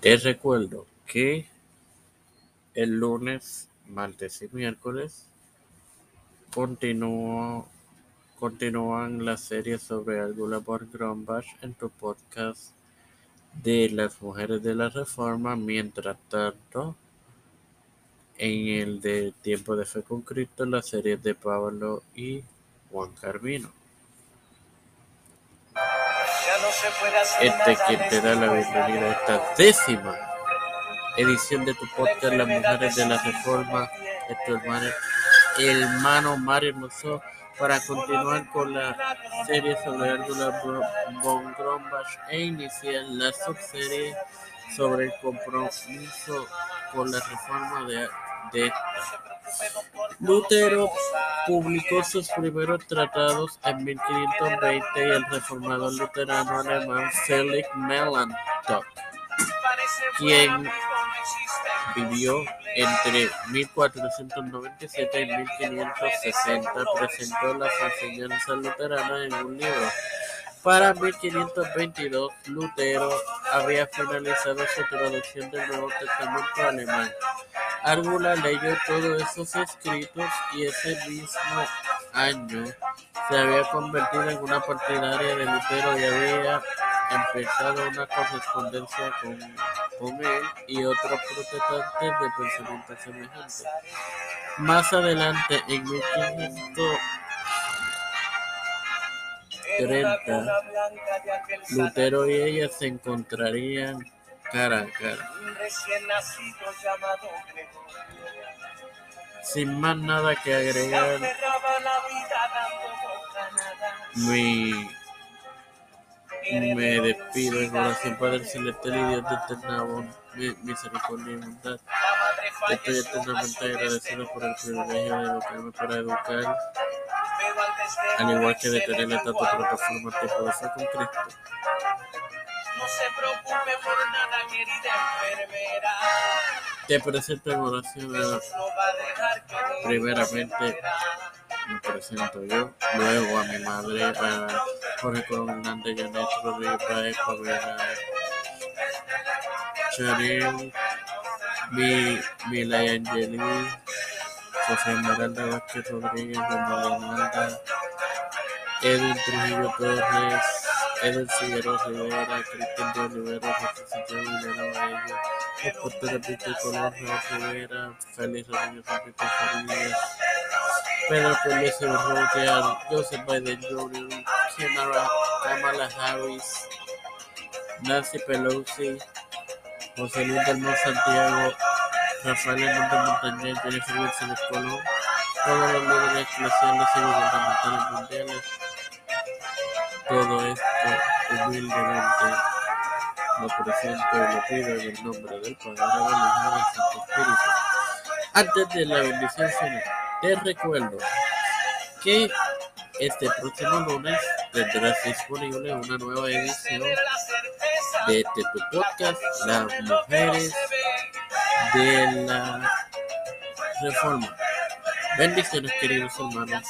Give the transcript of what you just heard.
Te recuerdo que el lunes, martes y miércoles continúan las series sobre Algula por Grumbach en tu podcast de las mujeres de la reforma. Mientras tanto, en el de Tiempo de Fe con Cristo, las series de Pablo y Juan Carvino. Este quien te da la bienvenida a esta décima edición de tu podcast Las Mujeres de la Reforma, de tu hermano, hermano Mario Hermoso, para continuar con la serie sobre Ardula von Grombach e iniciar la subserie sobre el compromiso con la reforma de, Lutero publicó sus primeros tratados en 1520 y el reformador luterano alemán Felix Melanchthon, quien vivió entre 1497 y 1560, presentó las enseñanzas luteranas en un libro. Para 1522, Lutero había finalizado su traducción del Nuevo Testamento alemán. Argula leyó todos esos escritos y ese mismo año se había convertido en una partidaria de Lutero y había empezado una correspondencia con, con él y otros protestantes de pensamiento semejante. Más adelante, en 1530, Lutero y ella se encontrarían cara a cara. Sin más nada que agregar, mi, me despido en oración Padre Celestial y Dios de eterna misericordia y bondad. Estoy eternamente agradecido por el privilegio de educarme para educar, al igual que de tener esta plataforma tipo de fe con Cristo. No se preocupe por nada, querida enfermera. Te presento en oración. Primeramente me presento yo, luego a mi madre, a Jorge Coronante, Janet Rodríguez Paez, Pavela, Charil, mi, Mila Angeli, José Esmeralda Vázquez Rodríguez, Romalia Nalda, Edwin Trujillo Torres, Edwin Figueroa Rivera, Cristian de Olivera, José Santiago Villarreal Baello, el portero Víctor Colón, Rivera, Félix Rodríguez Enrique Farías, Pedro Pérez Urrutia, Joseph Biden Jr., Kamala Harris, Nancy Pelosi, José Luis del Mon Santiago, Rafael Hernández Montañez, Jennifer Wilson Colón, todos los líderes eclesiales y gubernamentales mundiales. Todo esto humildemente lo presento y lo pido en el nombre del Padre, del Hijo y del Santo Espíritu. Antes de la bendición te recuerdo que este próximo lunes tendrás disponible una nueva edición de, tu podcast, Las Mujeres de la Reforma. Bendiciones, queridos hermanos.